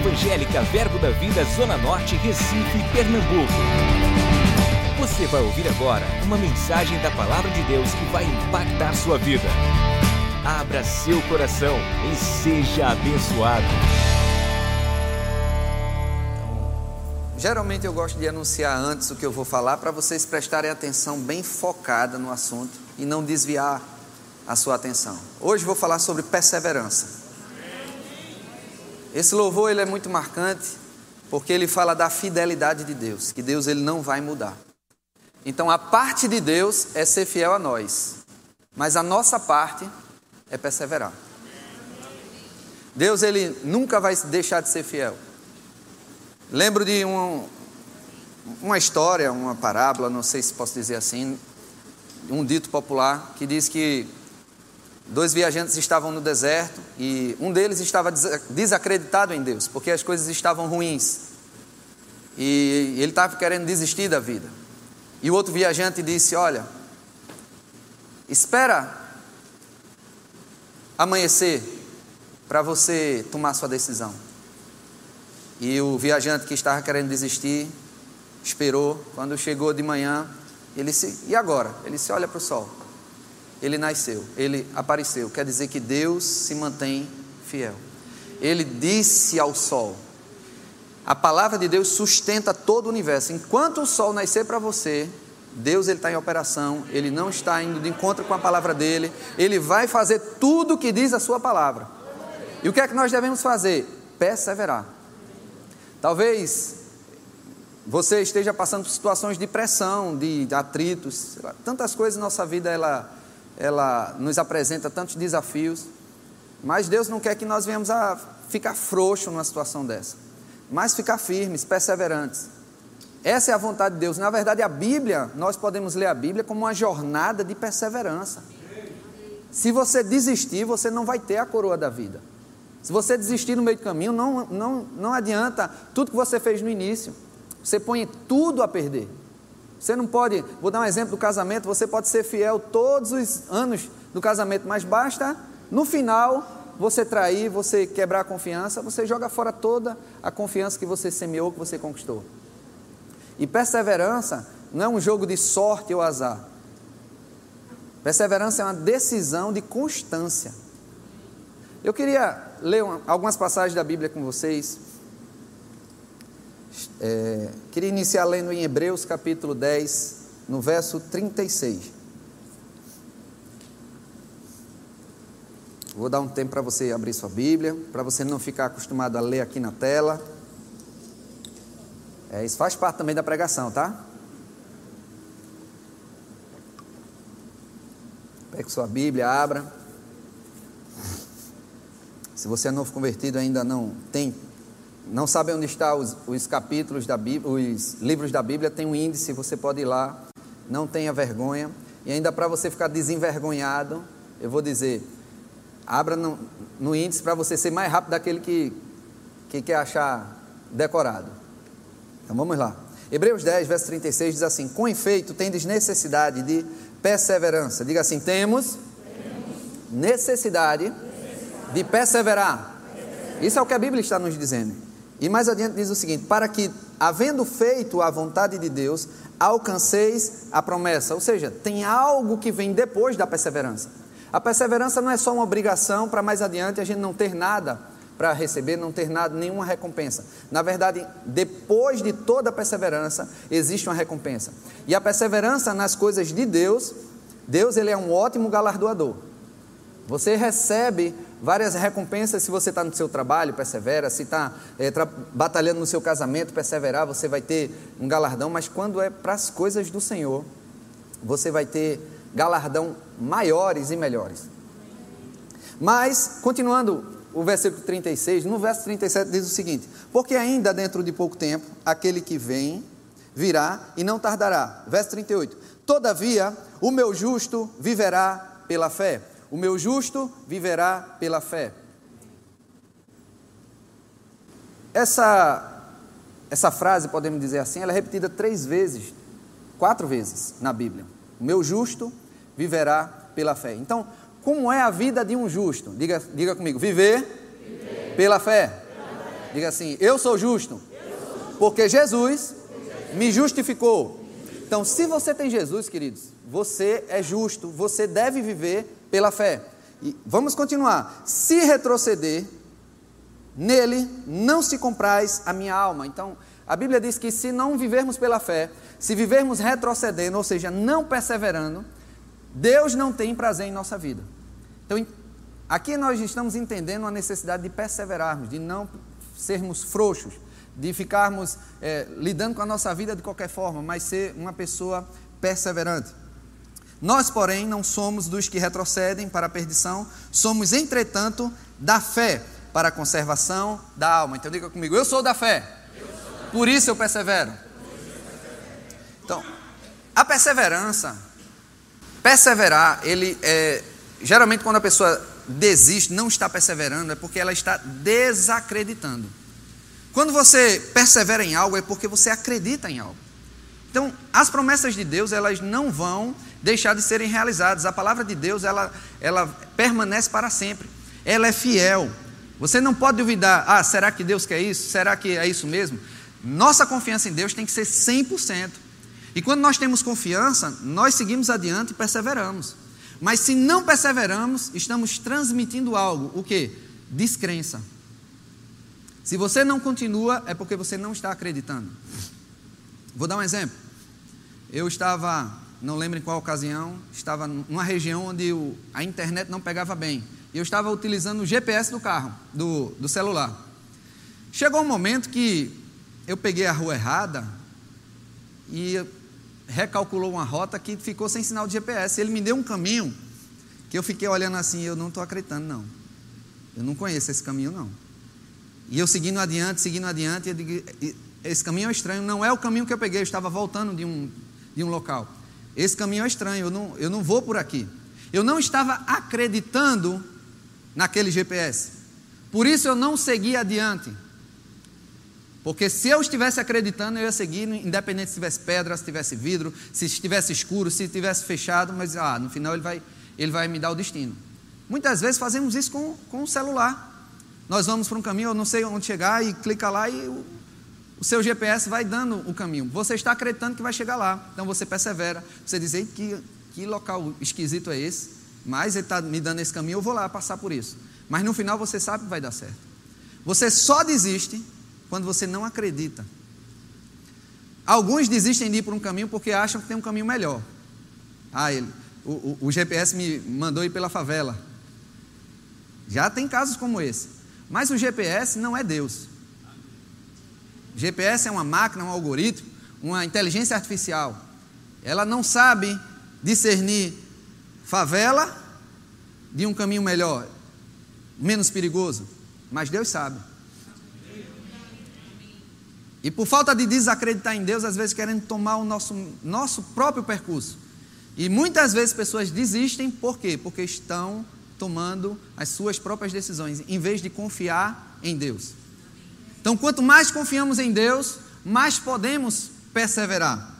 Evangélica Verbo da Vida Zona Norte, Recife, Pernambuco. Você vai ouvir agora uma mensagem da Palavra de Deus que vai impactar sua vida. Abra seu coração e seja abençoado. Geralmente eu gosto de anunciar antes o que eu vou falar para vocês prestarem atenção bem focada no assunto e não desviar a sua atenção. Hoje vou falar sobre perseverança. Esse louvor ele é muito marcante porque ele fala da fidelidade de Deus, que Deus ele não vai mudar. Então a parte de Deus é ser fiel a nós, mas a nossa parte é perseverar. Deus ele nunca vai deixar de ser fiel. Lembro de um, uma história, uma parábola, não sei se posso dizer assim, um dito popular que diz que dois viajantes estavam no deserto e um deles estava desacreditado em Deus, porque as coisas estavam ruins. E ele estava querendo desistir da vida. E o outro viajante disse: Olha, espera amanhecer para você tomar sua decisão. E o viajante que estava querendo desistir esperou. Quando chegou de manhã, ele disse: E agora? Ele disse: Olha para o sol ele nasceu, ele apareceu. Quer dizer que Deus se mantém fiel. Ele disse ao sol. A palavra de Deus sustenta todo o universo. Enquanto o sol nascer para você, Deus ele está em operação, ele não está indo de encontro com a palavra dele, ele vai fazer tudo o que diz a sua palavra. E o que é que nós devemos fazer? Perseverar. Talvez você esteja passando por situações de pressão, de atritos, tantas coisas na nossa vida ela ela nos apresenta tantos desafios, mas Deus não quer que nós venhamos a ficar frouxo numa situação dessa, mas ficar firmes, perseverantes. Essa é a vontade de Deus. Na verdade, a Bíblia, nós podemos ler a Bíblia como uma jornada de perseverança. Se você desistir, você não vai ter a coroa da vida. Se você desistir no meio do caminho, não, não, não adianta tudo que você fez no início. Você põe tudo a perder. Você não pode, vou dar um exemplo do casamento, você pode ser fiel todos os anos do casamento, mas basta no final você trair, você quebrar a confiança, você joga fora toda a confiança que você semeou, que você conquistou. E perseverança não é um jogo de sorte ou azar. Perseverança é uma decisão de constância. Eu queria ler uma, algumas passagens da Bíblia com vocês. É, queria iniciar lendo em Hebreus capítulo 10, no verso 36. Vou dar um tempo para você abrir sua Bíblia, para você não ficar acostumado a ler aqui na tela. É, isso faz parte também da pregação, tá? Pegue sua Bíblia, abra. Se você é novo convertido ainda não tem não sabe onde estão os, os, capítulos da Bíblia, os livros da Bíblia, tem um índice, você pode ir lá, não tenha vergonha. E ainda para você ficar desenvergonhado, eu vou dizer, abra no, no índice para você ser mais rápido daquele que, que quer achar decorado. Então vamos lá. Hebreus 10, verso 36 diz assim: Com efeito, tendes necessidade de perseverança. Diga assim: temos, necessidade de perseverar. Isso é o que a Bíblia está nos dizendo. E mais adiante diz o seguinte: para que, havendo feito a vontade de Deus, alcanceis a promessa. Ou seja, tem algo que vem depois da perseverança. A perseverança não é só uma obrigação para mais adiante a gente não ter nada para receber, não ter nada, nenhuma recompensa. Na verdade, depois de toda a perseverança, existe uma recompensa. E a perseverança nas coisas de Deus, Deus ele é um ótimo galardoador. Você recebe várias recompensas se você está no seu trabalho, persevera, se está é, batalhando no seu casamento, perseverar, você vai ter um galardão, mas quando é para as coisas do Senhor, você vai ter galardão maiores e melhores. Mas, continuando o versículo 36, no verso 37 diz o seguinte: Porque ainda dentro de pouco tempo, aquele que vem virá e não tardará. Verso 38: Todavia, o meu justo viverá pela fé. O meu justo viverá pela fé. Essa, essa frase, podemos dizer assim, ela é repetida três vezes, quatro vezes na Bíblia. O meu justo viverá pela fé. Então, como é a vida de um justo? Diga, diga comigo: viver, viver. Pela, fé. pela fé. Diga assim: Eu sou justo, porque Jesus me justificou. Então, se você tem Jesus, queridos, você é justo, você deve viver pela fé. E vamos continuar. Se retroceder, nele não se comprais a minha alma. Então, a Bíblia diz que se não vivermos pela fé, se vivermos retrocedendo, ou seja, não perseverando, Deus não tem prazer em nossa vida. Então, aqui nós estamos entendendo a necessidade de perseverarmos, de não sermos frouxos, de ficarmos é, lidando com a nossa vida de qualquer forma, mas ser uma pessoa perseverante. Nós, porém, não somos dos que retrocedem para a perdição, somos, entretanto, da fé para a conservação da alma. Então, diga comigo: eu sou da fé, por isso eu persevero. Então, a perseverança, perseverar, ele é, geralmente quando a pessoa desiste, não está perseverando, é porque ela está desacreditando. Quando você persevera em algo, é porque você acredita em algo. Então, as promessas de Deus, elas não vão deixar de serem realizadas. A palavra de Deus, ela, ela permanece para sempre. Ela é fiel. Você não pode duvidar, ah, será que Deus quer isso? Será que é isso mesmo? Nossa confiança em Deus tem que ser 100%. E quando nós temos confiança, nós seguimos adiante e perseveramos. Mas se não perseveramos, estamos transmitindo algo, o que? Descrença. Se você não continua, é porque você não está acreditando. Vou dar um exemplo. Eu estava, não lembro em qual ocasião, estava numa região onde o, a internet não pegava bem. E eu estava utilizando o GPS do carro, do, do celular. Chegou um momento que eu peguei a rua errada e recalculou uma rota que ficou sem sinal de GPS. Ele me deu um caminho que eu fiquei olhando assim, eu não estou acreditando, não. Eu não conheço esse caminho, não. E eu seguindo adiante, seguindo adiante, eu digo, esse caminho é estranho, não é o caminho que eu peguei, eu estava voltando de um, de um local. Esse caminho é estranho, eu não, eu não vou por aqui. Eu não estava acreditando naquele GPS. Por isso eu não segui adiante. Porque se eu estivesse acreditando, eu ia seguir, independente se tivesse pedra, se tivesse vidro, se estivesse escuro, se estivesse fechado, mas ah, no final ele vai, ele vai me dar o destino. Muitas vezes fazemos isso com, com o celular. Nós vamos para um caminho, eu não sei onde chegar, e clica lá e o, seu GPS vai dando o caminho. Você está acreditando que vai chegar lá, então você persevera. Você diz, que, que local esquisito é esse? Mas ele está me dando esse caminho, eu vou lá passar por isso. Mas no final você sabe que vai dar certo. Você só desiste quando você não acredita. Alguns desistem de ir por um caminho porque acham que tem um caminho melhor. Ah, ele, o, o, o GPS me mandou ir pela favela. Já tem casos como esse. Mas o GPS não é Deus. GPS é uma máquina, um algoritmo, uma inteligência artificial. Ela não sabe discernir favela de um caminho melhor, menos perigoso, mas Deus sabe. E por falta de desacreditar em Deus, às vezes querem tomar o nosso, nosso próprio percurso. E muitas vezes pessoas desistem, por quê? Porque estão tomando as suas próprias decisões, em vez de confiar em Deus. Então, quanto mais confiamos em Deus, mais podemos perseverar.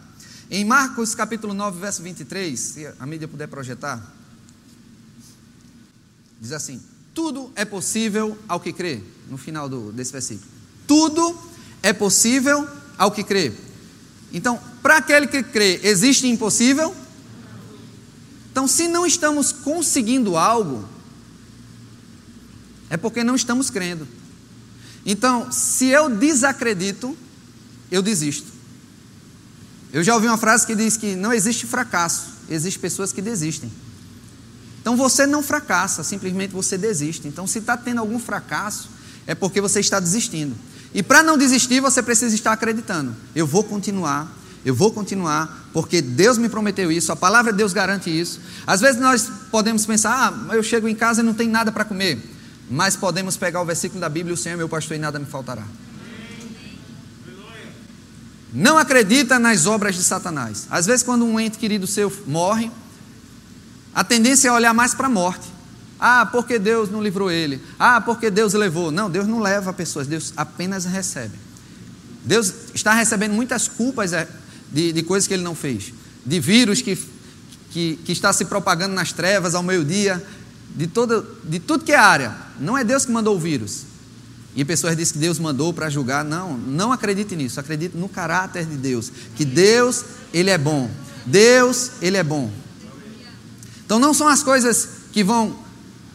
Em Marcos capítulo 9, verso 23, se a mídia puder projetar, diz assim: Tudo é possível ao que crê, no final do, desse versículo. Tudo é possível ao que crê. Então, para aquele que crê, existe impossível? Então, se não estamos conseguindo algo, é porque não estamos crendo. Então, se eu desacredito, eu desisto. Eu já ouvi uma frase que diz que não existe fracasso, existem pessoas que desistem. Então você não fracassa, simplesmente você desiste. Então, se está tendo algum fracasso, é porque você está desistindo. E para não desistir, você precisa estar acreditando. Eu vou continuar, eu vou continuar, porque Deus me prometeu isso, a palavra de Deus garante isso. Às vezes nós podemos pensar, ah, eu chego em casa e não tem nada para comer. Mas podemos pegar o versículo da Bíblia: O Senhor é meu pastor e nada me faltará. Não acredita nas obras de Satanás. Às vezes, quando um ente querido seu morre, a tendência é olhar mais para a morte. Ah, porque Deus não livrou ele. Ah, porque Deus levou. Não, Deus não leva pessoas, Deus apenas recebe. Deus está recebendo muitas culpas é, de, de coisas que ele não fez, de vírus que, que, que está se propagando nas trevas ao meio-dia, de, toda, de tudo que é área. Não é Deus que mandou o vírus. E pessoas dizem que Deus mandou para julgar. Não, não acredite nisso. Acredite no caráter de Deus. Que Deus, Ele é bom. Deus, Ele é bom. Então não são as coisas que vão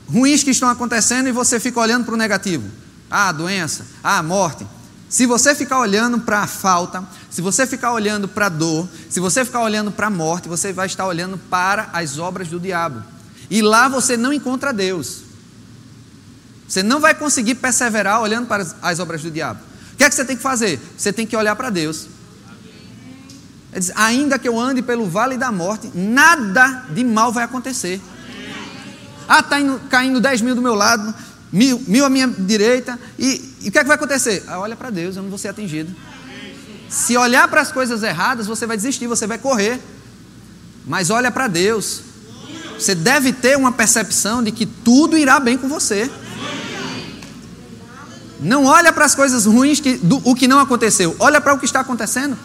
ruins que estão acontecendo e você fica olhando para o negativo. Ah, doença, ah, morte. Se você ficar olhando para a falta, se você ficar olhando para a dor, se você ficar olhando para a morte, você vai estar olhando para as obras do diabo. E lá você não encontra Deus. Você não vai conseguir perseverar olhando para as obras do diabo. O que é que você tem que fazer? Você tem que olhar para Deus. Diz, ainda que eu ande pelo vale da morte, nada de mal vai acontecer. Ah, está caindo 10 mil do meu lado, mil, mil à minha direita, e, e o que é que vai acontecer? Ah, olha para Deus, eu não vou ser atingido. Se olhar para as coisas erradas, você vai desistir, você vai correr. Mas olha para Deus. Você deve ter uma percepção de que tudo irá bem com você. Não olha para as coisas ruins, que, do, o que não aconteceu. Olha para o que está acontecendo.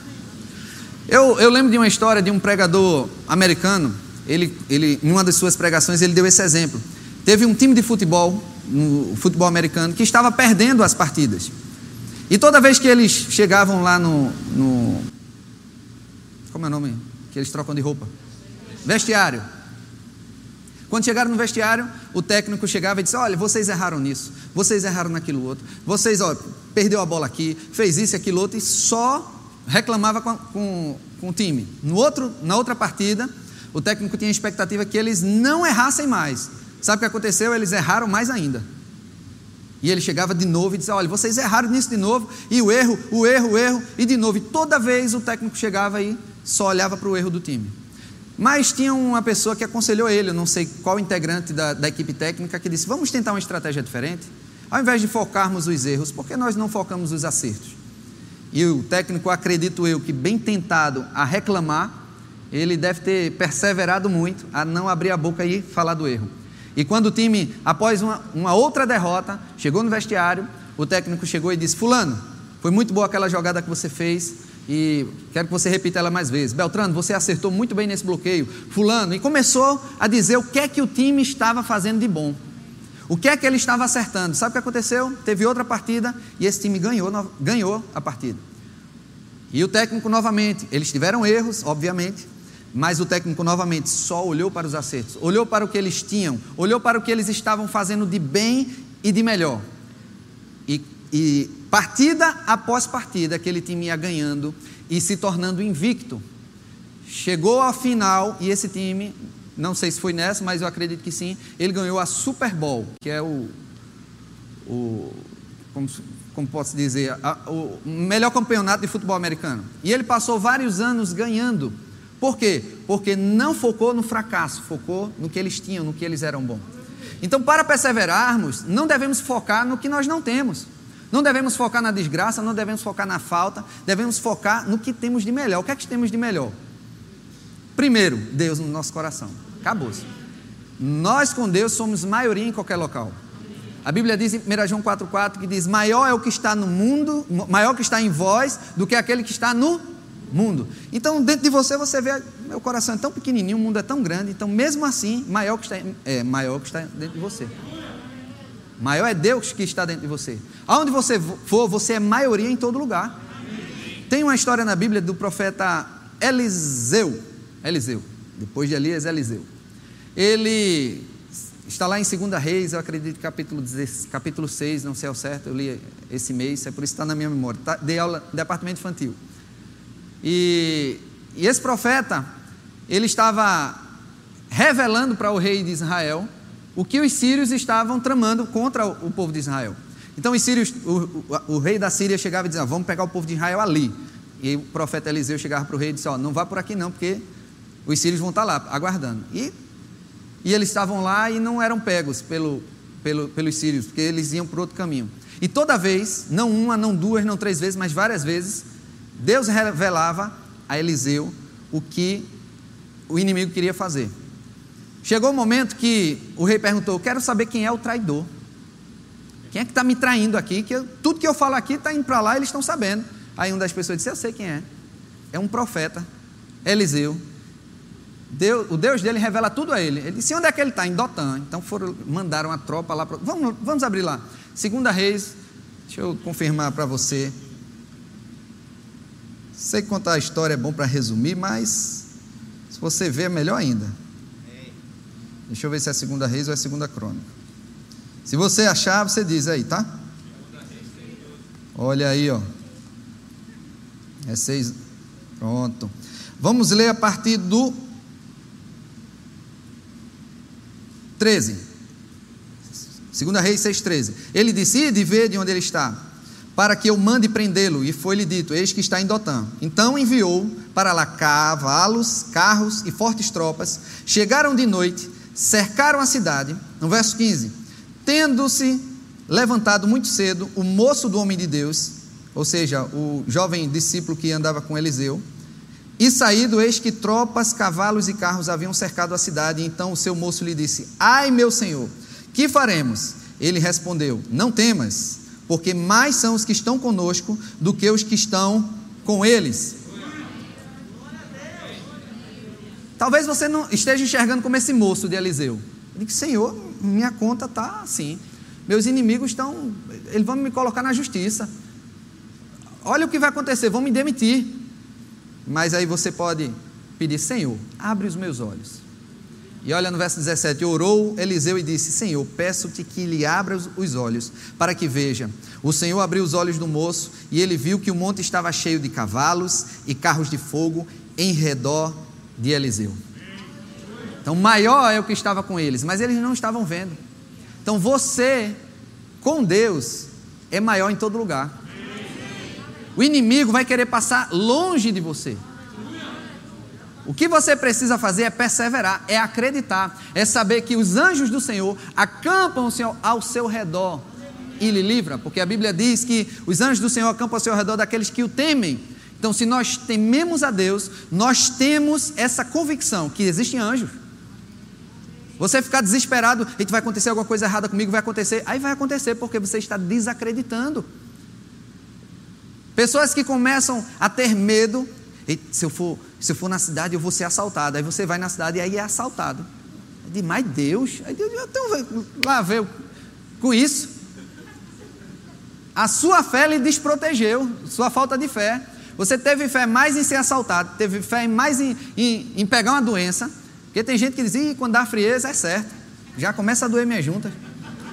Eu, eu lembro de uma história de um pregador americano. Ele, ele, em uma das suas pregações, ele deu esse exemplo. Teve um time de futebol, no futebol americano, que estava perdendo as partidas. E toda vez que eles chegavam lá no, no como é o nome? Que eles trocam de roupa? Vestiário. Quando chegaram no vestiário, o técnico chegava e disse: Olha, vocês erraram nisso, vocês erraram naquilo outro, vocês, ó, perdeu a bola aqui, fez isso e aquilo outro, e só reclamava com, com, com o time. No outro, na outra partida, o técnico tinha a expectativa que eles não errassem mais. Sabe o que aconteceu? Eles erraram mais ainda. E ele chegava de novo e dizia: Olha, vocês erraram nisso de novo, e o erro, o erro, o erro, e de novo. E toda vez o técnico chegava e só olhava para o erro do time. Mas tinha uma pessoa que aconselhou ele, não sei qual integrante da, da equipe técnica, que disse: vamos tentar uma estratégia diferente. Ao invés de focarmos os erros, por que nós não focamos os acertos? E o técnico, acredito eu, que bem tentado a reclamar, ele deve ter perseverado muito a não abrir a boca e falar do erro. E quando o time, após uma, uma outra derrota, chegou no vestiário, o técnico chegou e disse: Fulano, foi muito boa aquela jogada que você fez, e quero que você repita ela mais vezes. Beltrano, você acertou muito bem nesse bloqueio. Fulano, e começou a dizer o que é que o time estava fazendo de bom. O que é que ele estava acertando? Sabe o que aconteceu? Teve outra partida e esse time ganhou, ganhou a partida. E o técnico novamente, eles tiveram erros, obviamente, mas o técnico novamente só olhou para os acertos, olhou para o que eles tinham, olhou para o que eles estavam fazendo de bem e de melhor. E, e Partida após partida, aquele time ia ganhando e se tornando invicto. Chegou à final e esse time, não sei se foi nessa, mas eu acredito que sim, ele ganhou a Super Bowl, que é o, o como, como posso dizer, a, o melhor campeonato de futebol americano. E ele passou vários anos ganhando. Por quê? Porque não focou no fracasso, focou no que eles tinham, no que eles eram bons. Então, para perseverarmos, não devemos focar no que nós não temos. Não devemos focar na desgraça, não devemos focar na falta, devemos focar no que temos de melhor. O que é que temos de melhor? Primeiro, Deus no nosso coração. Acabou-se. Nós com Deus somos maioria em qualquer local. A Bíblia diz em 1 João 4,4 que diz: Maior é o que está no mundo, maior que está em vós, do que aquele que está no mundo. Então, dentro de você, você vê, meu coração é tão pequenininho, o mundo é tão grande, então, mesmo assim, maior que está, é, maior que está dentro de você. Maior é Deus que está dentro de você. Aonde você for, você é maioria em todo lugar. Tem uma história na Bíblia do profeta Eliseu. Eliseu. Depois de Elias, Eliseu. Ele está lá em 2 Reis, eu acredito, capítulo, 16, capítulo 6, não sei ao certo, eu li esse mês, é por isso que está na minha memória. Tá, dei aula departamento infantil. E, e esse profeta, ele estava revelando para o rei de Israel o que os sírios estavam tramando contra o povo de Israel. Então os sírios, o, o, o rei da Síria chegava e dizia: Vamos pegar o povo de Israel ali. E o profeta Eliseu chegava para o rei e disse: não vá por aqui não, porque os sírios vão estar lá aguardando. E, e eles estavam lá e não eram pegos pelo, pelo, pelos sírios, porque eles iam por outro caminho. E toda vez, não uma, não duas, não três vezes, mas várias vezes, Deus revelava a Eliseu o que o inimigo queria fazer. Chegou o um momento que o rei perguntou: Quero saber quem é o traidor. Quem é que está me traindo aqui? Que eu, tudo que eu falo aqui está indo para lá, eles estão sabendo. Aí uma das pessoas disse: Eu sei quem é. É um profeta, Eliseu. Deus, o Deus dele revela tudo a ele. Ele disse: Onde é que ele está? Em Dotã. Então foram, mandaram a tropa lá. Vamos, vamos abrir lá. Segunda Reis, Deixa eu confirmar para você. Sei que contar a história é bom para resumir, mas se você ver é melhor ainda. Deixa eu ver se é a segunda reis ou é a segunda crônica. Se você achar, você diz aí, tá? Olha aí, ó. É seis. Pronto. Vamos ler a partir do 13. Segunda Reis 6,13. Ele disse: ver de onde ele está, para que eu mande prendê-lo. E foi-lhe dito: Eis que está em Dotã. Então enviou para lá cavalos, carros e fortes tropas. Chegaram de noite, cercaram a cidade. No verso 15: Tendo-se levantado muito cedo, o moço do homem de Deus, ou seja, o jovem discípulo que andava com Eliseu, e saído, eis que tropas, cavalos e carros haviam cercado a cidade. Então o seu moço lhe disse: Ai, meu senhor, que faremos? Ele respondeu: Não temas, porque mais são os que estão conosco do que os que estão com eles. Talvez você não esteja enxergando como esse moço de Eliseu. Ele disse: Senhor, minha conta está assim. Meus inimigos estão. Eles vão me colocar na justiça. Olha o que vai acontecer, vão me demitir. Mas aí você pode pedir: Senhor, abre os meus olhos. E olha no verso 17: Orou Eliseu e disse: Senhor, peço-te que lhe abra os olhos, para que veja. O Senhor abriu os olhos do moço, e ele viu que o monte estava cheio de cavalos e carros de fogo em redor de Eliseu. Então, maior é o que estava com eles, mas eles não estavam vendo. Então, você, com Deus, é maior em todo lugar. O inimigo vai querer passar longe de você. O que você precisa fazer é perseverar, é acreditar, é saber que os anjos do Senhor acampam ao seu redor e lhe livra, porque a Bíblia diz que os anjos do Senhor acampam ao seu redor daqueles que o temem. Então, se nós tememos a Deus, nós temos essa convicção que existem anjos. Você ficar desesperado, e vai acontecer alguma coisa errada comigo, vai acontecer. Aí vai acontecer porque você está desacreditando. Pessoas que começam a ter medo, se eu for, se eu for na cidade eu vou ser assaltado. Aí você vai na cidade e aí é assaltado. De mais Deus, aí Deus então, lá ver com isso. A sua fé lhe desprotegeu, sua falta de fé. Você teve fé mais em ser assaltado, teve fé mais em, em, em pegar uma doença. Porque tem gente que diz, quando dá frieza é certo. Já começa a doer minha junta.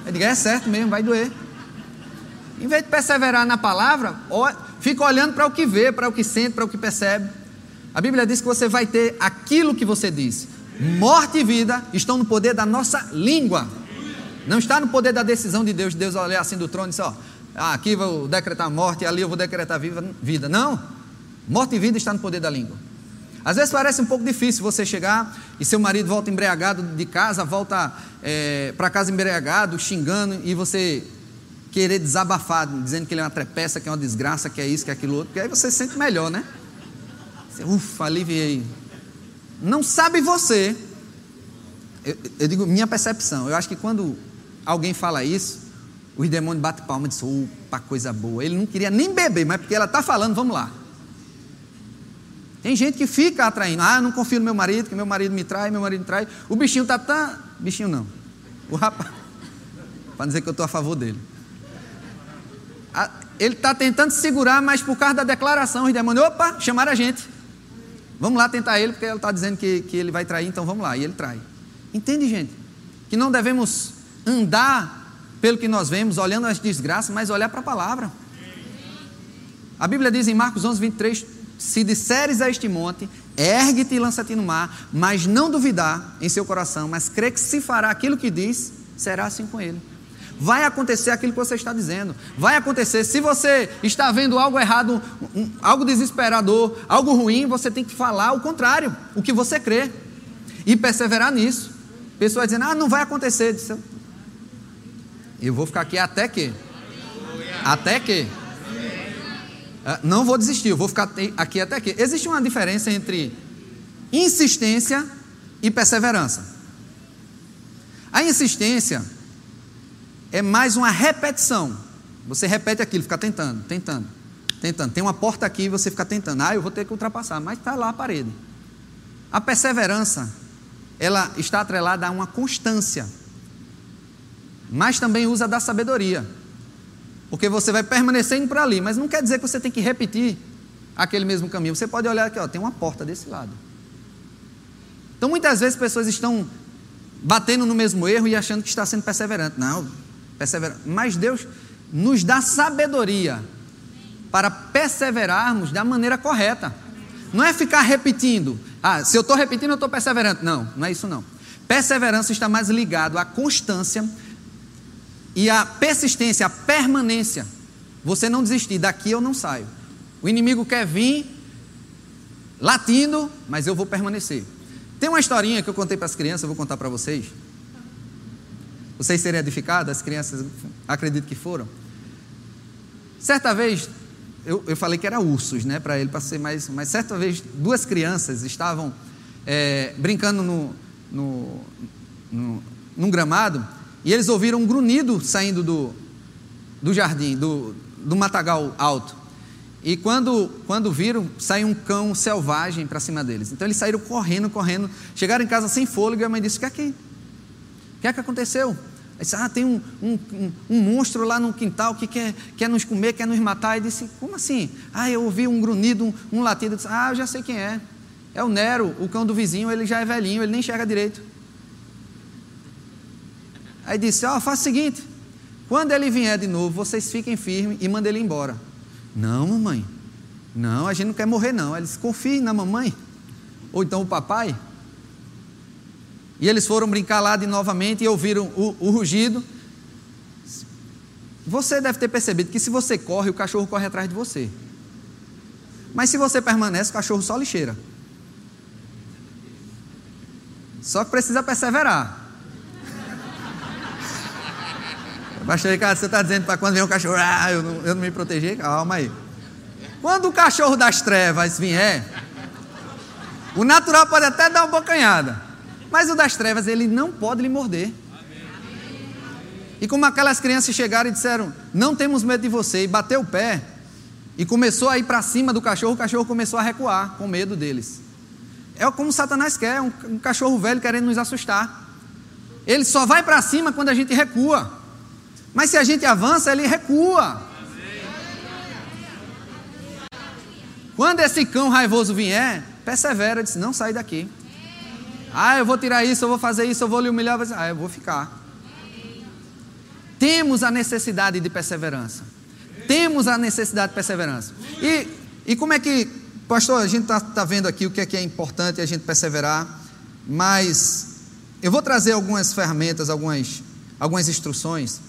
Eu digo, é certo mesmo, vai doer. Em vez de perseverar na palavra, fica olhando para o que vê, para o que sente, para o que percebe. A Bíblia diz que você vai ter aquilo que você diz. Morte e vida estão no poder da nossa língua. Não está no poder da decisão de Deus. Deus olhar assim do trono e dizer: ó, aqui vou decretar morte, ali eu vou decretar vida. Não. Morte e vida está no poder da língua. Às vezes parece um pouco difícil você chegar e seu marido volta embriagado de casa, volta é, para casa embriagado, xingando, e você querer desabafar, dizendo que ele é uma trepeça, que é uma desgraça, que é isso, que é aquilo outro, porque aí você se sente melhor, né? Você, ufa, aliviei. Não sabe você. Eu, eu, digo, minha percepção, eu acho que quando alguém fala isso, os demônios batem palma e dizem, opa, coisa boa. Ele não queria nem beber, mas porque ela está falando, vamos lá. Tem gente que fica atraindo, ah, não confio no meu marido, que meu marido me trai, meu marido me trai. O bichinho está tão. Bichinho não. O rapaz. Para dizer que eu estou a favor dele ele está tentando segurar, mas por causa da declaração, os demônios, opa, chamaram a gente. Vamos lá tentar ele, porque ele está dizendo que, que ele vai trair, então vamos lá. E ele trai. Entende, gente? Que não devemos andar pelo que nós vemos, olhando as desgraças, mas olhar para a palavra. A Bíblia diz em Marcos 11, 23: Se disseres a este monte, ergue-te e lança-te no mar, mas não duvidar em seu coração, mas crê que se fará aquilo que diz, será assim com ele vai acontecer aquilo que você está dizendo. Vai acontecer. Se você está vendo algo errado, um, algo desesperador, algo ruim, você tem que falar o contrário, o que você crê. E perseverar nisso. Pessoas dizendo, ah, não vai acontecer. Eu vou ficar aqui até que. Até que. Ah, não vou desistir, eu vou ficar aqui até que. Existe uma diferença entre insistência e perseverança. A insistência é mais uma repetição. Você repete aquilo, fica tentando, tentando, tentando. Tem uma porta aqui e você fica tentando. Ah, eu vou ter que ultrapassar, mas está lá a parede. A perseverança, ela está atrelada a uma constância, mas também usa da sabedoria. Porque você vai permanecendo por ali, mas não quer dizer que você tem que repetir aquele mesmo caminho. Você pode olhar aqui, ó, tem uma porta desse lado. Então muitas vezes pessoas estão batendo no mesmo erro e achando que está sendo perseverante. Não, perseverante. Mas Deus nos dá sabedoria para perseverarmos da maneira correta. Não é ficar repetindo. Ah, se eu estou repetindo, eu estou perseverante. Não, não é isso não. Perseverança está mais ligado à constância e à persistência, à permanência. Você não desistir, daqui eu não saio. O inimigo quer vir latindo, mas eu vou permanecer. Tem uma historinha que eu contei para as crianças, eu vou contar para vocês. Vocês serem edificados, as crianças acredito que foram. Certa vez, eu, eu falei que era ursos, né, para ele, para ser mais. Mas certa vez, duas crianças estavam é, brincando no, no, no, num gramado e eles ouviram um grunhido saindo do, do jardim, do, do matagal alto. E quando, quando viram, saiu um cão selvagem para cima deles. Então eles saíram correndo, correndo, chegaram em casa sem fôlego e a mãe disse: O que é que, o que, é que aconteceu? disse, ah, tem um, um, um, um, monstro lá no quintal que quer, quer nos comer, quer nos matar. E disse, como assim? Ah, eu ouvi um grunhido, um, um latido. disse, ah, eu já sei quem é. É o Nero, o cão do vizinho, ele já é velhinho, ele nem enxerga direito. Aí disse, ó, oh, faça o seguinte, quando ele vier de novo, vocês fiquem firmes e mandem ele embora. Não, mamãe. Não, a gente não quer morrer, não. Eles confiem na mamãe. Ou então o papai. E eles foram brincar lá de novamente e ouviram o, o rugido. Você deve ter percebido que se você corre, o cachorro corre atrás de você. Mas se você permanece, o cachorro só lixeira. Só que precisa perseverar. Pastor Ricardo, você está dizendo para quando vem um cachorro, ah, eu não, eu não me protegi? Calma aí. Quando o cachorro das trevas vier, o natural pode até dar uma bocanhada. Mas o das trevas, ele não pode lhe morder. E como aquelas crianças chegaram e disseram: Não temos medo de você, e bateu o pé, e começou a ir para cima do cachorro, o cachorro começou a recuar com medo deles. É como Satanás quer, um, um cachorro velho querendo nos assustar. Ele só vai para cima quando a gente recua. Mas se a gente avança, ele recua. Quando esse cão raivoso vier, persevera, diz: Não sai daqui. Ah, eu vou tirar isso, eu vou fazer isso, eu vou lhe humilhar. Ah, eu vou ficar. Temos a necessidade de perseverança. Temos a necessidade de perseverança. E, e como é que, pastor, a gente está tá vendo aqui o que é que é importante a gente perseverar, mas eu vou trazer algumas ferramentas, algumas, algumas instruções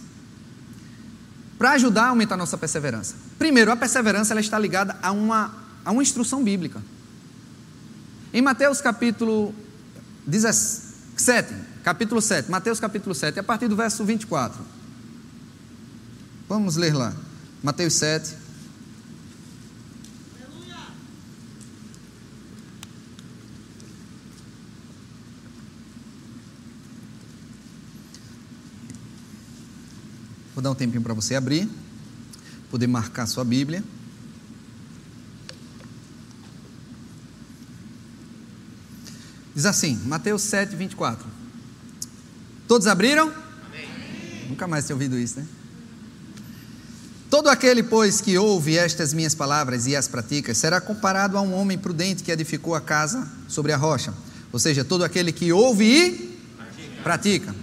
para ajudar a aumentar a nossa perseverança. Primeiro, a perseverança ela está ligada a uma, a uma instrução bíblica. Em Mateus capítulo 17, capítulo 7, Mateus capítulo 7, a partir do verso 24. Vamos ler lá. Mateus 7. Vou dar um tempinho para você abrir, poder marcar sua Bíblia. Diz assim, Mateus 7, 24. Todos abriram? Amém. Nunca mais tinha ouvido isso, né? Todo aquele, pois, que ouve estas minhas palavras e as pratica, será comparado a um homem prudente que edificou a casa sobre a rocha. Ou seja, todo aquele que ouve e pratica. pratica.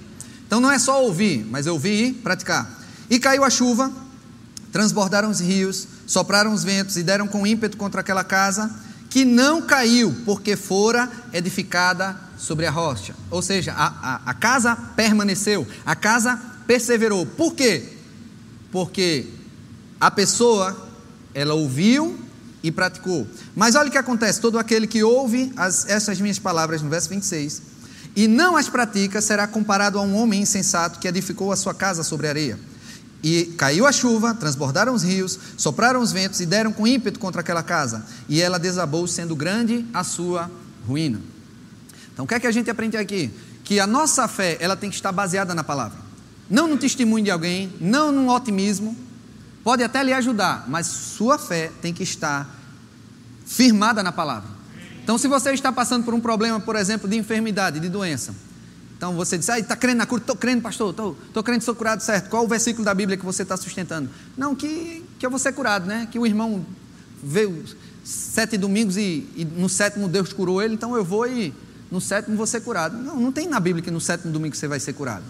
Então não é só ouvir, mas ouvir e praticar. E caiu a chuva, transbordaram os rios, sopraram os ventos e deram com ímpeto contra aquela casa que não caiu, porque fora edificada sobre a rocha. Ou seja, a, a, a casa permaneceu, a casa perseverou. Por quê? Porque a pessoa, ela ouviu e praticou. Mas olha o que acontece: todo aquele que ouve as, essas minhas palavras no verso 26 e não as pratica, será comparado a um homem insensato que edificou a sua casa sobre areia. E caiu a chuva, transbordaram os rios, sopraram os ventos e deram com ímpeto contra aquela casa. E ela desabou, sendo grande a sua ruína. Então, o que é que a gente aprende aqui? Que a nossa fé, ela tem que estar baseada na palavra. Não no testemunho de alguém, não no otimismo. Pode até lhe ajudar, mas sua fé tem que estar firmada na palavra. Então, se você está passando por um problema, por exemplo, de enfermidade, de doença, Então você diz, ah, está crendo na cura? Estou crendo, pastor, estou crendo que sou curado, certo. Qual o versículo da Bíblia que você está sustentando? Não, que, que eu vou ser curado, né? Que o irmão veio sete domingos e, e no sétimo Deus curou ele, então eu vou e no sétimo vou ser curado. Não, não tem na Bíblia que no sétimo domingo você vai ser curado.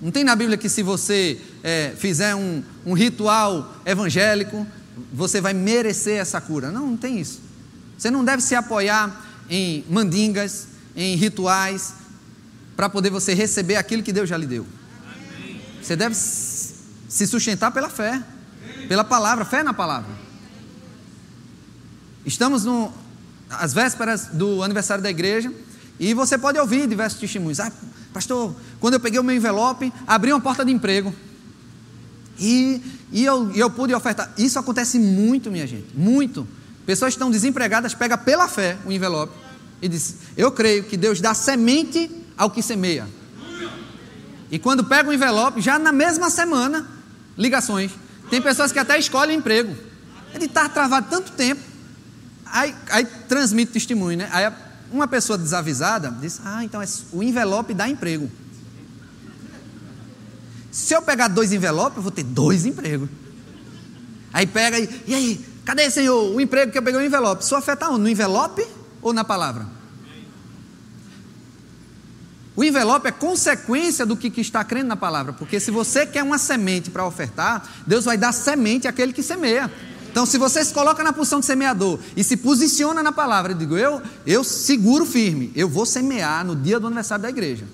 Não tem na Bíblia que se você é, fizer um, um ritual evangélico, você vai merecer essa cura. Não, não tem isso. Você não deve se apoiar em mandingas, em rituais, para poder você receber aquilo que Deus já lhe deu. Você deve se sustentar pela fé, pela palavra, fé na palavra. Estamos no, às vésperas do aniversário da igreja e você pode ouvir diversos testemunhos. Ah, pastor, quando eu peguei o meu envelope, abri uma porta de emprego e, e eu, eu pude ofertar. Isso acontece muito, minha gente, muito. Pessoas estão desempregadas, pega pela fé o envelope e diz: Eu creio que Deus dá semente ao que semeia. E quando pega o envelope, já na mesma semana, ligações. Tem pessoas que até escolhem emprego. Ele está travado tanto tempo. Aí, aí transmite testemunho, né? Aí uma pessoa desavisada diz: Ah, então é o envelope dá emprego. Se eu pegar dois envelopes, eu vou ter dois empregos. Aí pega e, e aí, cadê, Senhor, o emprego que eu peguei no envelope? Sua fé está onde? No envelope ou na palavra? O envelope é consequência do que, está crendo na palavra, porque se você quer uma semente para ofertar, Deus vai dar semente àquele que semeia. Então, se você se coloca na posição de semeador e se posiciona na palavra, eu digo, eu, eu seguro firme, eu vou semear no dia do aniversário da igreja.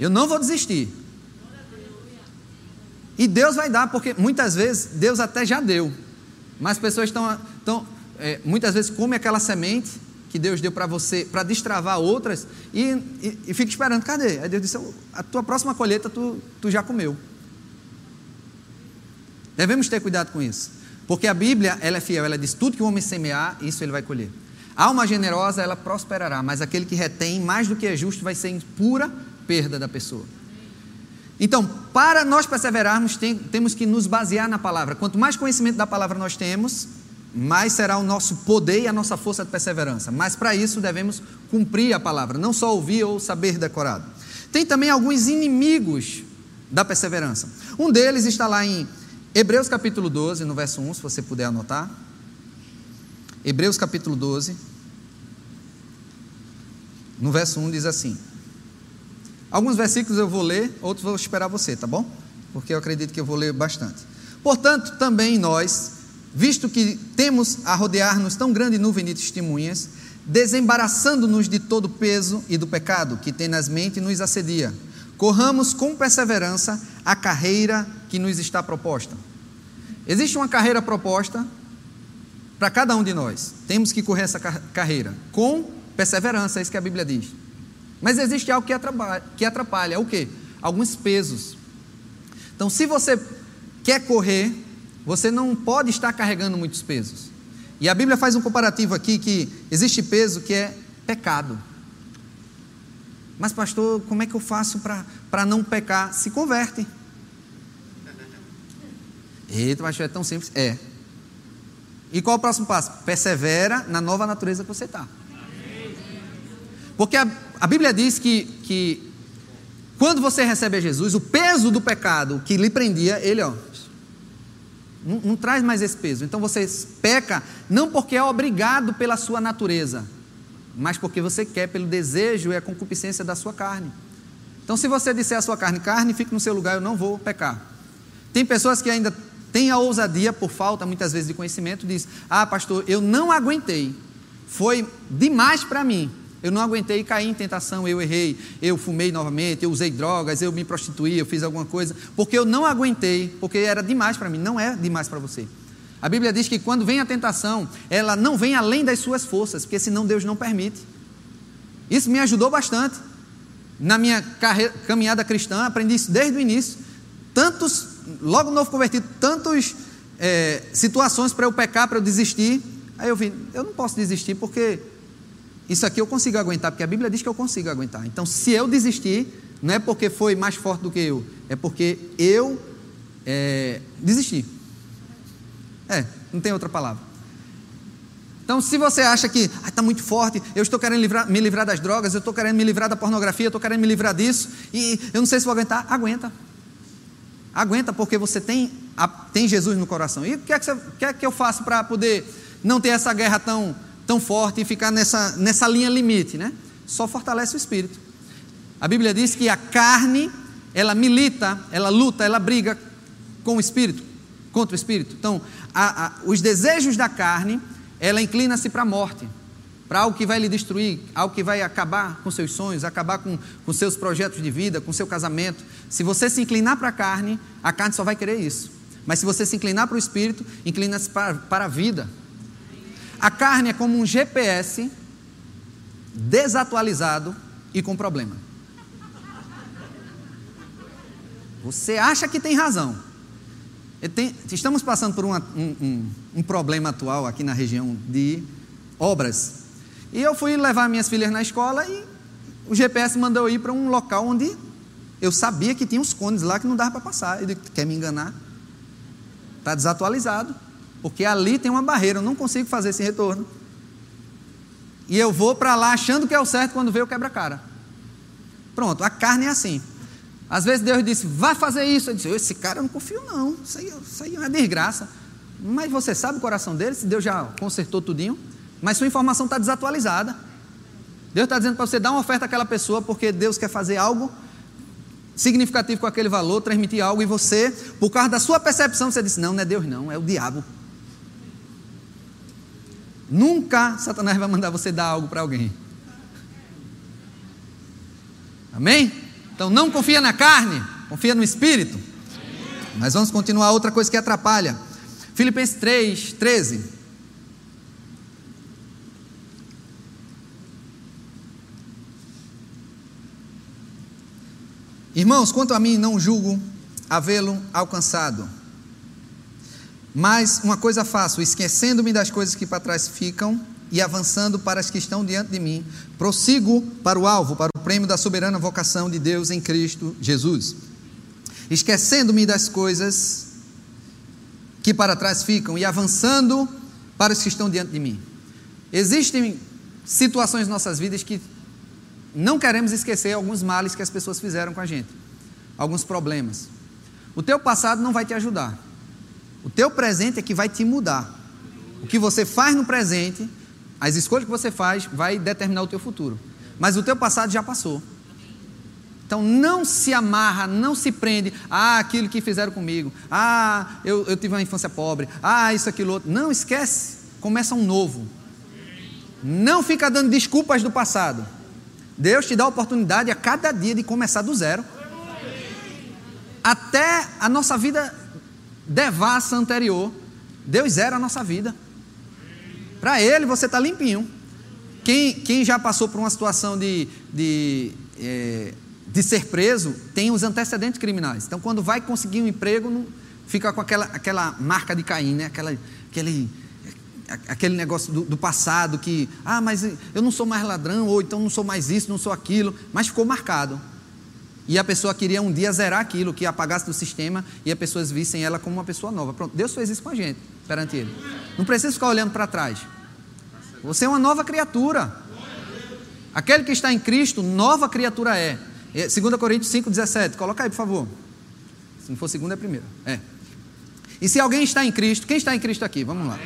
Eu não vou desistir. E Deus vai dar, porque muitas vezes Deus até já deu, mas pessoas estão, estão é, muitas vezes comem aquela semente que Deus deu para você, para destravar outras, e, e, e, fica esperando, cadê? Aí Deus disse, a tua próxima colheita tu, tu já comeu. Devemos ter cuidado com isso, porque a Bíblia ela é fiel, ela diz, tudo que o homem semear, isso ele vai colher. A alma generosa, ela prosperará, mas aquele que retém mais do que é justo vai ser em pura perda da pessoa. Então, para nós perseverarmos, tem, temos que nos basear na palavra. Quanto mais conhecimento da palavra nós temos, mais será o nosso poder e a nossa força de perseverança. Mas para isso devemos cumprir a palavra, não só ouvir ou saber decorado. Tem também alguns inimigos da perseverança. Um deles está lá em Hebreus capítulo 12, no verso 1, se você puder anotar. Hebreus capítulo 12, no verso 1 diz assim: Alguns versículos eu vou ler, outros vou esperar você, tá bom? Porque eu acredito que eu vou ler bastante. Portanto, também nós, visto que temos a rodear-nos tão grande nuvem de testemunhas, desembaraçando-nos de todo o peso e do pecado que tenazmente nos assedia, corramos com perseverança a carreira que nos está proposta. Existe uma carreira proposta para cada um de nós. Temos que correr essa carreira com perseverança, é isso que a Bíblia diz. Mas existe algo que atrapalha, que atrapalha, é o quê? Alguns pesos. Então, se você quer correr, você não pode estar carregando muitos pesos. E a Bíblia faz um comparativo aqui que existe peso que é pecado. Mas, pastor, como é que eu faço para não pecar? Se converte. Eita, pastor, é tão simples? É. E qual é o próximo passo? Persevera na nova natureza que você está. Porque a, a Bíblia diz que, que quando você recebe a Jesus, o peso do pecado que lhe prendia, ele, ó, não, não, traz mais esse peso. Então você peca não porque é obrigado pela sua natureza, mas porque você quer, pelo desejo e a concupiscência da sua carne. Então, se você disser a sua carne, carne, fique no seu lugar, eu não vou pecar. Tem pessoas que ainda têm a ousadia, por falta muitas vezes de conhecimento, diz: Ah, pastor, eu não aguentei, foi demais para mim. Eu não aguentei cair em tentação, eu errei, eu fumei novamente, eu usei drogas, eu me prostituí, eu fiz alguma coisa, porque eu não aguentei, porque era demais para mim, não é demais para você. A Bíblia diz que quando vem a tentação, ela não vem além das suas forças, porque senão Deus não permite. Isso me ajudou bastante. Na minha carreira, caminhada cristã, aprendi isso desde o início. Tantos, logo novo convertido, tantas é, situações para eu pecar, para eu desistir. Aí eu vi, eu não posso desistir porque isso aqui eu consigo aguentar, porque a Bíblia diz que eu consigo aguentar. Então, se eu desistir, não é porque foi mais forte do que eu, é porque eu é, desisti. É, não tem outra palavra. Então, se você acha que está muito forte, eu estou querendo livrar, me livrar das drogas, eu estou querendo me livrar da pornografia, eu estou querendo me livrar disso, e eu não sei se vou aguentar, aguenta. Aguenta, porque você tem, tem Jesus no coração. E o que é que, você, que, é que eu faço para poder não ter essa guerra tão, tão forte e ficar nessa, nessa linha limite? Né? Só fortalece o espírito. A Bíblia diz que a carne, ela milita, ela luta, ela briga com o espírito, contra o espírito. Então, a, a, os desejos da carne ela inclina-se para a morte, para algo que vai lhe destruir, algo que vai acabar com seus sonhos, acabar com, com seus projetos de vida, com seu casamento. Se você se inclinar para a carne, a carne só vai querer isso. Mas se você se inclinar para o espírito, inclina-se para, para a vida. A carne é como um GPS desatualizado e com problema. Você acha que tem razão, estamos passando por uma, um, um, um, problema atual aqui na região de obras. E eu fui levar minhas filhas na escola e o GPS mandou ir para um local onde eu sabia que tinha uns cones lá que não dava para passar. Ele quer me enganar? Está desatualizado. Porque ali tem uma barreira, eu não consigo fazer esse retorno. E eu vou para lá achando que é o certo quando vê o quebra-cara. Pronto, a carne é assim. Às vezes Deus disse, vai fazer isso. Eu disse, esse cara eu não confio não, isso aí, isso aí é uma desgraça. Mas você sabe o coração dele, se Deus já consertou tudinho, mas sua informação está desatualizada. Deus está dizendo para você dar uma oferta àquela pessoa, porque Deus quer fazer algo significativo com aquele valor, transmitir algo, e você, por causa da sua percepção, você disse, não, não é Deus não, é o diabo. Nunca Satanás vai mandar você dar algo para alguém. Amém? Então não confia na carne, confia no espírito. Mas vamos continuar outra coisa que atrapalha. Filipenses 3, 13. Irmãos, quanto a mim, não julgo havê-lo alcançado. Mas uma coisa faço, esquecendo-me das coisas que para trás ficam e avançando para as que estão diante de mim, prossigo para o alvo, para o prêmio da soberana vocação de Deus em Cristo Jesus. Esquecendo-me das coisas que para trás ficam e avançando para os que estão diante de mim. Existem situações em nossas vidas que não queremos esquecer alguns males que as pessoas fizeram com a gente, alguns problemas. O teu passado não vai te ajudar. O teu presente é que vai te mudar. O que você faz no presente as escolhas que você faz vai determinar o teu futuro. Mas o teu passado já passou. Então não se amarra, não se prende. Ah, aquilo que fizeram comigo. Ah, eu, eu tive uma infância pobre. Ah, isso, aquilo, outro. Não esquece. Começa um novo. Não fica dando desculpas do passado. Deus te dá a oportunidade a cada dia de começar do zero. Até a nossa vida devassa anterior. Deus zera a nossa vida. Para ele você está limpinho. Quem, quem já passou por uma situação de, de, é, de ser preso tem os antecedentes criminais. Então, quando vai conseguir um emprego, não, fica com aquela, aquela marca de Caim, né? aquela, aquele, aquele negócio do, do, passado que, ah, mas eu não sou mais ladrão, ou então não sou mais isso, não sou aquilo, mas ficou marcado. E a pessoa queria um dia zerar aquilo, que apagasse do sistema e as pessoas vissem ela como uma pessoa nova. Pronto, Deus fez isso com a gente, perante Ele. Não precisa ficar olhando para trás. Você é uma nova criatura. Aquele que está em Cristo, nova criatura é. 2 Coríntios 5,17. Coloca aí, por favor. Se não for segunda, é primeira. É. E se alguém está em Cristo, quem está em Cristo aqui? Vamos lá.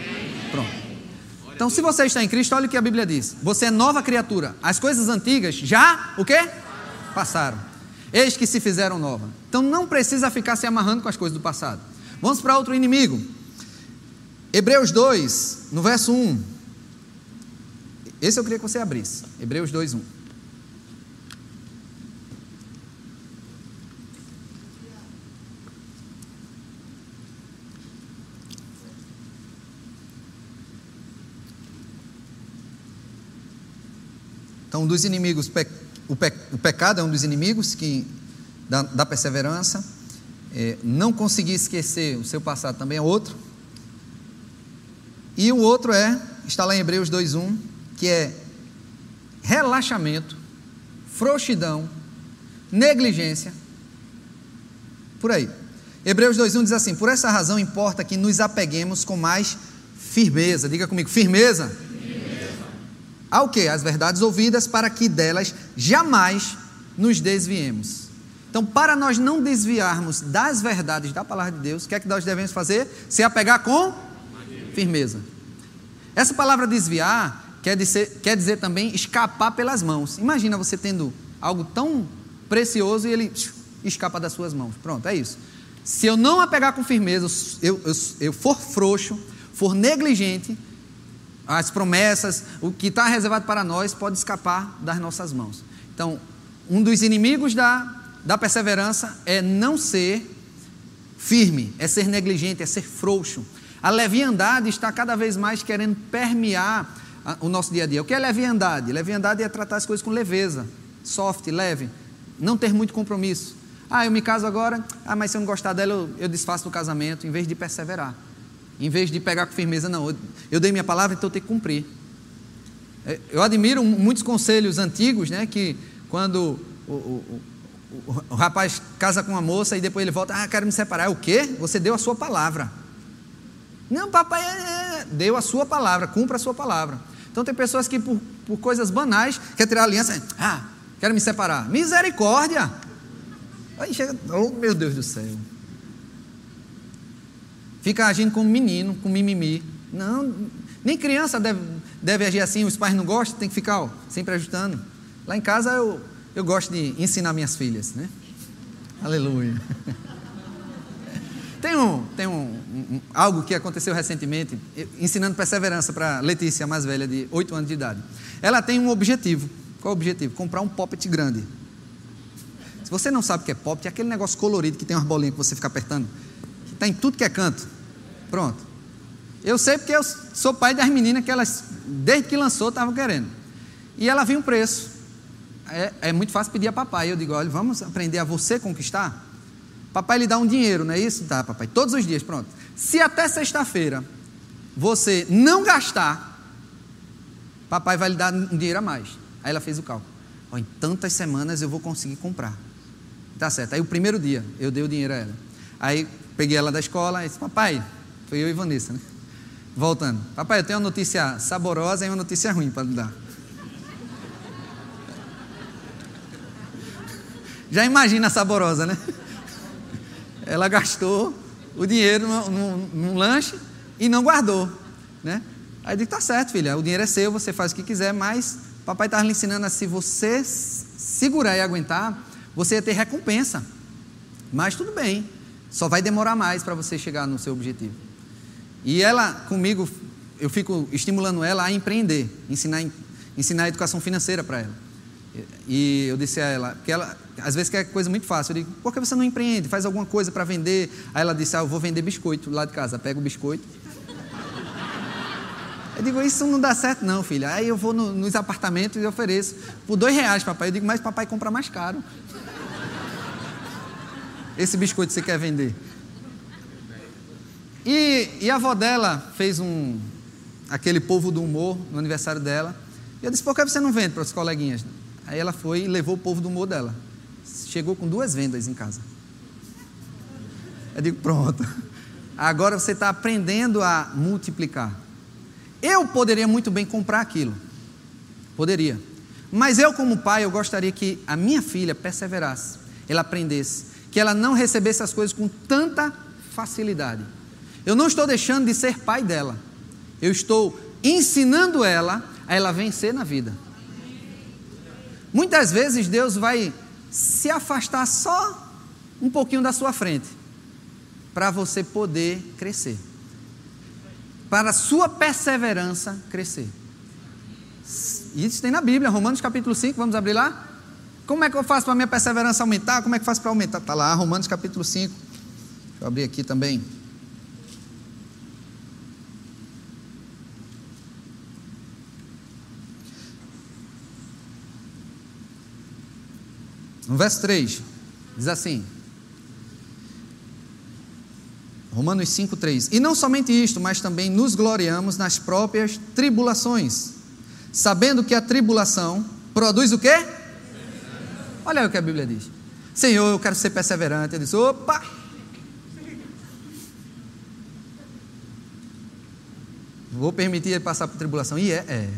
Pronto. Então, se você está em Cristo, olha o que a Bíblia diz. Você é nova criatura. As coisas antigas já, o quê? Passaram. Eis que se fizeram nova. Então, não precisa ficar se amarrando com as coisas do passado. Vamos para outro inimigo. Hebreus 2, no verso 1. Esse eu queria que você abrisse. Hebreus 2, 1. Então, dos inimigos, o, pecado é um dos inimigos que, da, da perseverança. É, não conseguir esquecer o seu passado também é outro. E o outro é, está lá em Hebreus 2,1, que é relaxamento, frouxidão, negligência. Por aí. Hebreus 2:1 diz assim: "Por essa razão importa que nos apeguemos com mais firmeza". Diga comigo, firmeza. Ao que? As verdades ouvidas, para que delas jamais nos desviemos. Então, para nós não desviarmos das verdades da palavra de Deus, o que é que nós devemos fazer? Se apegar com firmeza. Essa palavra desviar quer dizer, quer dizer também escapar pelas mãos. Imagina você tendo algo tão precioso e ele escapa das suas mãos. Pronto, é isso. Se eu não apegar com firmeza, eu, eu, eu for frouxo, for negligente, as promessas, o que está reservado para nós pode escapar das nossas mãos. Então, um dos inimigos da, da perseverança é não ser firme, é ser negligente, é ser frouxo. A leviandade está cada vez mais querendo permear o nosso dia a dia. O que é leviandade? Leviandade é tratar as coisas com leveza, soft, leve, não ter muito compromisso. Ah, eu me caso agora, ah, mas se eu não gostar dela, eu, eu desfaço do casamento, em vez de perseverar. Em vez de pegar com firmeza, não, eu, dei minha palavra, então eu tenho que cumprir. É, eu admiro muitos conselhos antigos, né, que quando o, o, o, o, rapaz casa com uma moça e depois ele volta, ah, quero me separar. É o quê? Você deu a sua palavra. Não, papai é, é, deu a sua palavra, cumpra a sua palavra. Então tem pessoas que por, por coisas banais quer tirar a aliança, ah, quero me separar. Misericórdia! Aí chega, oh meu Deus do céu. Fica agindo como menino, com mimimi. Não, nem criança deve, deve agir assim, os pais não gostam, tem que ficar ó, sempre ajustando. Lá em casa eu, eu gosto de ensinar minhas filhas, né? Aleluia. Tem, um, tem um, um, algo que aconteceu recentemente, ensinando perseverança para Letícia, a mais velha, de 8 anos de idade. Ela tem um objetivo. Qual é o objetivo? Comprar um poppet grande. Se você não sabe o que é pop, é aquele negócio colorido que tem umas bolinhas que você fica apertando, que está em tudo que é canto. Pronto. Eu sei porque eu sou pai das meninas que elas, desde que lançou, estavam querendo. E ela viu um preço. É, é, muito fácil pedir a papai. Eu digo, olha, vamos aprender a você conquistar? Papai lhe dá um dinheiro, não é isso? Tá, papai. Todos os dias, pronto. Se até sexta-feira você não gastar, papai vai lhe dar um dinheiro a mais. Aí ela fez o cálculo. Oh, em tantas semanas eu vou conseguir comprar. Tá certo. Aí o primeiro dia, eu dei o dinheiro a ela. Aí peguei ela da escola e disse, papai, foi eu e Vanessa, né? Voltando. Papai, eu tenho uma notícia saborosa e uma notícia ruim para lhe dar. Já imagina a saborosa, né? Ela gastou o dinheiro num, num lanche e não guardou, né? Aí eu digo, tá certo, filha, o dinheiro é seu, você faz o que quiser, mas papai estava lhe ensinando a se você segurar e aguentar, você ia ter recompensa. Mas tudo bem, só vai demorar mais para você chegar no seu objetivo. E ela, comigo, eu fico estimulando ela a empreender, ensinar, ensinar educação financeira para ela. E eu disse a ela, que ela às vezes quer coisa muito fácil. Eu digo, por que você não empreende? Faz alguma coisa para vender? Aí ela disse, ah, eu vou vender biscoito lá de casa. Pega o biscoito. Eu digo, isso não dá certo não, filha. Aí eu vou no, nos apartamentos e ofereço por dois reais, papai. Eu digo, mas papai compra mais caro esse biscoito você quer vender? E, e a avó dela fez um aquele povo do humor no aniversário dela. E eu disse, por que você não vende para os coleguinhas? Aí ela foi e levou o povo do humor dela. Chegou com duas vendas em casa. Eu digo, pronto. Agora você está aprendendo a multiplicar. Eu poderia muito bem comprar aquilo. Poderia. Mas eu, como pai, eu gostaria que a minha filha perseverasse, ela aprendesse que ela não recebesse as coisas com tanta facilidade. Eu não estou deixando de ser pai dela. Eu estou ensinando ela a ela vencer na vida. Muitas vezes Deus vai se afastar só um pouquinho da sua frente para você poder crescer. Para a sua perseverança crescer. Isso tem na Bíblia, Romanos capítulo 5, vamos abrir lá? Como é que eu faço para a minha perseverança aumentar? Como é que eu faço para aumentar? Está lá, Romanos capítulo 5. Deixa eu abrir aqui também. No verso 3, diz assim: Romanos 5, 3. E não somente isto, mas também nos gloriamos nas próprias tribulações, sabendo que a tribulação produz o quê? Olha aí o que a Bíblia diz. Senhor, eu quero ser perseverante. Ele disse: opa! Vou permitir ele passar por tribulação. E é, é.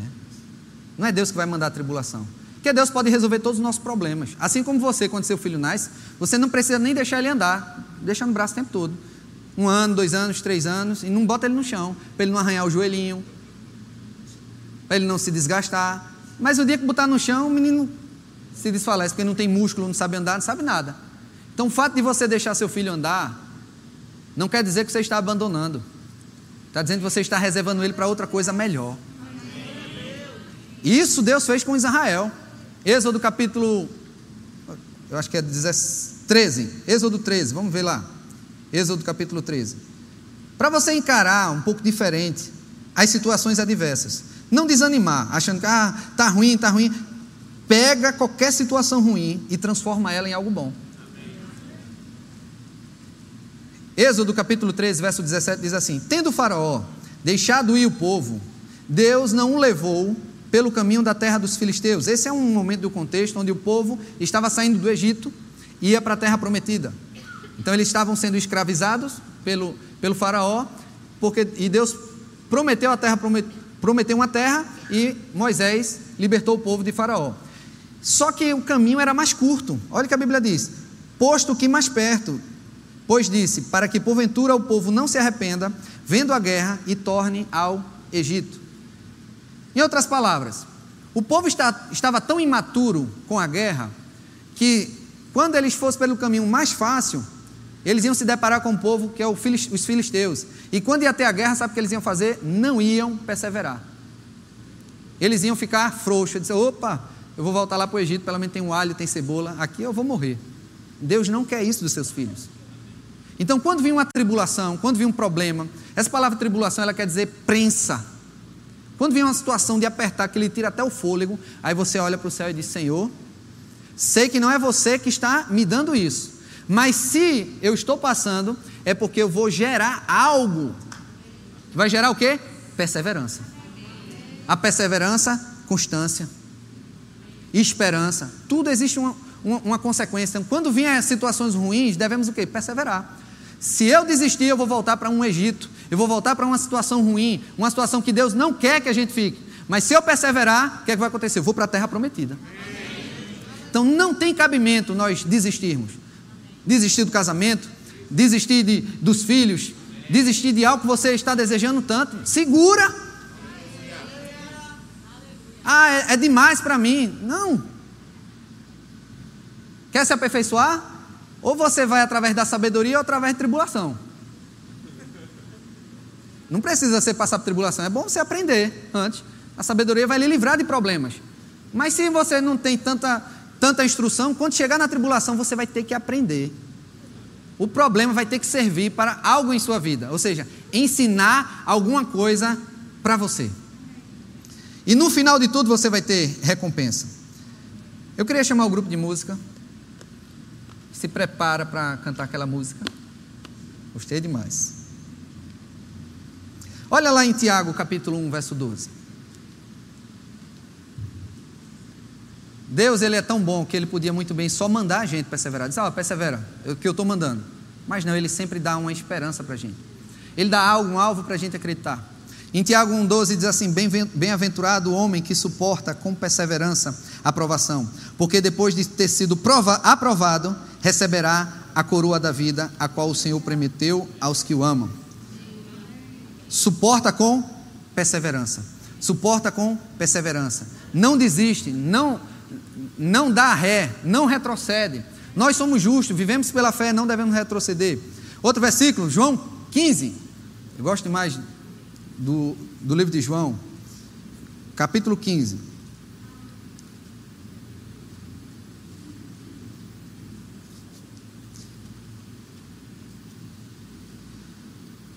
não é Deus que vai mandar a tribulação. Porque Deus pode resolver todos os nossos problemas. Assim como você, quando seu filho nasce, você não precisa nem deixar ele andar, deixa no braço o tempo todo. Um ano, dois anos, três anos, e não bota ele no chão, para ele não arranhar o joelhinho, para ele não se desgastar. Mas o dia que botar no chão, o menino se desfalece, porque não tem músculo, não sabe andar, não sabe nada. Então o fato de você deixar seu filho andar, não quer dizer que você está abandonando. Está dizendo que você está reservando ele para outra coisa melhor. Isso Deus fez com Israel. Êxodo capítulo, eu acho que é 13. Êxodo 13, vamos ver lá. Êxodo capítulo 13. Para você encarar um pouco diferente as situações adversas. Não desanimar, achando que ah, tá ruim, tá ruim. Pega qualquer situação ruim e transforma ela em algo bom. Êxodo capítulo 13, verso 17 diz assim: Tendo Faraó deixado ir o povo, Deus não o levou pelo caminho da terra dos filisteus. Esse é um momento do contexto onde o povo estava saindo do Egito e ia para a terra prometida. Então eles estavam sendo escravizados pelo, pelo faraó, porque, e Deus prometeu a terra, prometeu uma terra e Moisés libertou o povo de faraó. Só que o caminho era mais curto. Olha o que a Bíblia diz: posto que mais perto, pois disse, para que porventura o povo não se arrependa, vendo a guerra e torne ao Egito. Em outras palavras, o povo está, estava tão imaturo com a guerra que, quando eles fossem pelo caminho mais fácil, eles iam se deparar com o povo que é os filisteus. E quando ia ter a guerra, sabe o que eles iam fazer? Não iam perseverar. Eles iam ficar frouxos, dizer: opa, eu vou voltar lá para o Egito, pelo menos tem um alho, tem cebola, aqui eu vou morrer. Deus não quer isso dos seus filhos. Então, quando vem uma tribulação, quando vem um problema, essa palavra tribulação ela quer dizer prensa. Quando vem uma situação de apertar, que ele tira até o fôlego, aí você olha para o céu e diz: Senhor, sei que não é você que está me dando isso, mas se eu estou passando, é porque eu vou gerar algo. Vai gerar o quê? Perseverança. A perseverança, constância, esperança. Tudo existe uma, uma, uma consequência. Então, quando vêm situações ruins, devemos o quê? Perseverar. Se eu desistir, eu vou voltar para um Egito, eu vou voltar para uma situação ruim, uma situação que Deus não quer que a gente fique. Mas se eu perseverar, o que, é que vai acontecer? Eu vou para a terra prometida. Então não tem cabimento nós desistirmos. Desistir do casamento, desistir de, dos filhos, desistir de algo que você está desejando tanto. Segura. Ah, é, é demais para mim. Não. Quer se aperfeiçoar? Ou você vai através da sabedoria ou através da tribulação. Não precisa você passar por tribulação, é bom você aprender antes. A sabedoria vai lhe livrar de problemas. Mas se você não tem tanta, tanta instrução, quando chegar na tribulação, você vai ter que aprender. O problema vai ter que servir para algo em sua vida, ou seja, ensinar alguma coisa para você. E no final de tudo você vai ter recompensa. Eu queria chamar o grupo de música se prepara para cantar aquela música. Gostei demais. Olha lá em Tiago, capítulo 1, verso 12. Deus ele é tão bom que ele podia muito bem só mandar a gente perseverar. Diz, ah, persevera, é o que eu estou mandando. Mas não, ele sempre dá uma esperança para a gente. Ele dá algo, um alvo para a gente acreditar. Em Tiago 1,12 diz assim: Bem-aventurado o homem que suporta com perseverança a provação, porque depois de ter sido prova, aprovado, receberá a coroa da vida, a qual o Senhor prometeu aos que o amam. Suporta com perseverança. Suporta com perseverança. Não desiste, não não dá ré, não retrocede. Nós somos justos, vivemos pela fé, não devemos retroceder. Outro versículo, João 15. Eu gosto demais do, do livro de João, capítulo 15.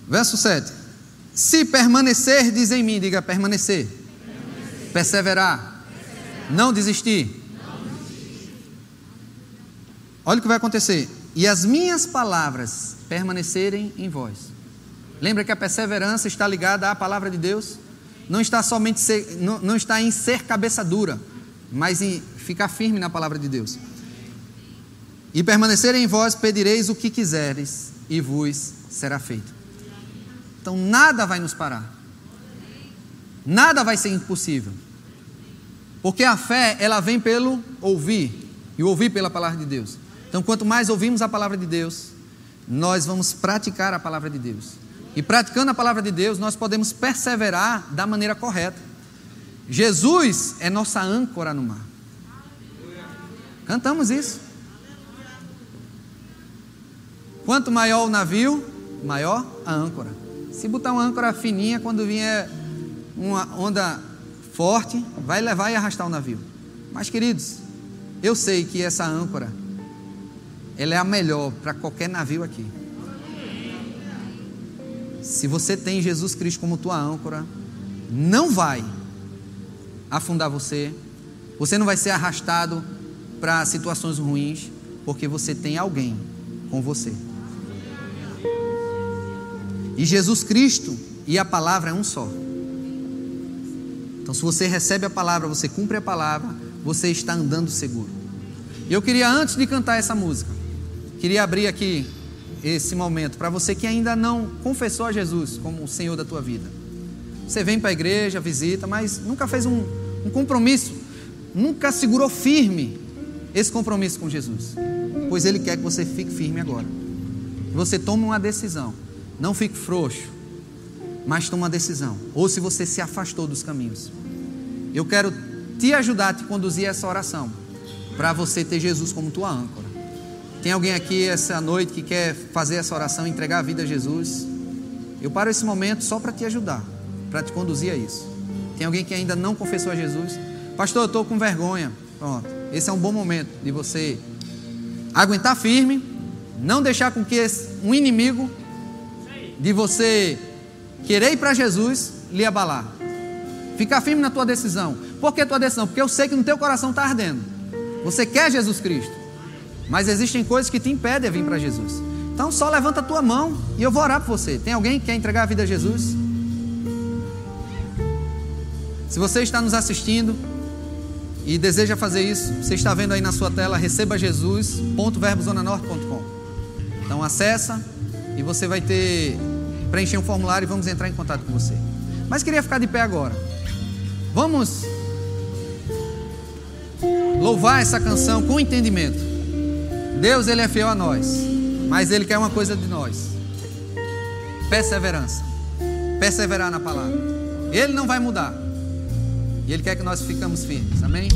Verso 7. Se permanecerdes em mim, diga permanecer, permanecer. Perseverar. perseverar, não desistir. não desistir. Olha o que vai acontecer. E as minhas palavras permanecerem em vós Lembra que a perseverança está ligada à palavra de Deus? Não está somente ser, não, não está em ser cabeça dura, mas em ficar firme na palavra de Deus. E permanecer em vós pedireis o que quiseres e vos será feito. Então nada vai nos parar. Nada vai ser impossível. Porque a fé, ela vem pelo ouvir, e ouvir pela palavra de Deus. Então, quanto mais ouvimos a palavra de Deus, nós vamos praticar a palavra de Deus. E praticando a palavra de Deus, nós podemos perseverar da maneira correta. Jesus é nossa âncora no mar. Cantamos isso. Quanto maior o navio, maior a âncora. Se botar uma âncora fininha, quando vier uma onda forte, vai levar e arrastar o navio. Mas, queridos, eu sei que essa âncora, ela é a melhor para qualquer navio aqui. Se você tem Jesus Cristo como tua âncora, não vai afundar você, você não vai ser arrastado para situações ruins, porque você tem alguém com você. E Jesus Cristo e a palavra é um só. Então, se você recebe a palavra, você cumpre a palavra, você está andando seguro. Eu queria, antes de cantar essa música, queria abrir aqui esse momento para você que ainda não confessou a Jesus como o Senhor da tua vida. Você vem para a igreja, visita, mas nunca fez um, um compromisso, nunca segurou firme esse compromisso com Jesus. Pois Ele quer que você fique firme agora. Você tome uma decisão. Não fique frouxo, mas tome uma decisão. Ou se você se afastou dos caminhos. Eu quero te ajudar a te conduzir a essa oração. Para você ter Jesus como tua âncora. Tem alguém aqui essa noite que quer fazer essa oração, entregar a vida a Jesus? Eu paro esse momento só para te ajudar, para te conduzir a isso. Tem alguém que ainda não confessou a Jesus? Pastor, eu estou com vergonha. Pronto. Esse é um bom momento de você aguentar firme, não deixar com que um inimigo de você querer ir para Jesus lhe abalar. Ficar firme na tua decisão. Por que tua decisão? Porque eu sei que no teu coração está ardendo. Você quer Jesus Cristo. Mas existem coisas que te impedem de vir para Jesus. Então só levanta a tua mão e eu vou orar por você. Tem alguém que quer entregar a vida a Jesus? Se você está nos assistindo e deseja fazer isso, você está vendo aí na sua tela receba Jesus.verbozonanorte.com. Então acessa e você vai ter preencher um formulário e vamos entrar em contato com você. Mas queria ficar de pé agora. Vamos louvar essa canção com entendimento. Deus ele é fiel a nós, mas ele quer uma coisa de nós: perseverança. Perseverar na palavra. Ele não vai mudar. E ele quer que nós ficamos firmes. Amém?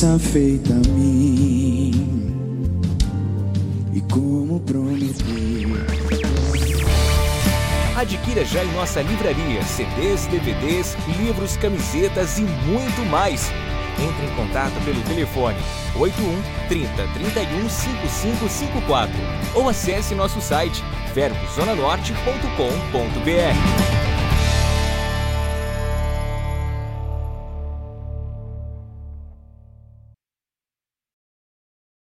Promessa feita a mim. E como prometeu. Adquira já em nossa livraria CDs, DVDs, livros, camisetas e muito mais. Entre em contato pelo telefone 81 30 31 5554 ou acesse nosso site verbozonanorte.com.br.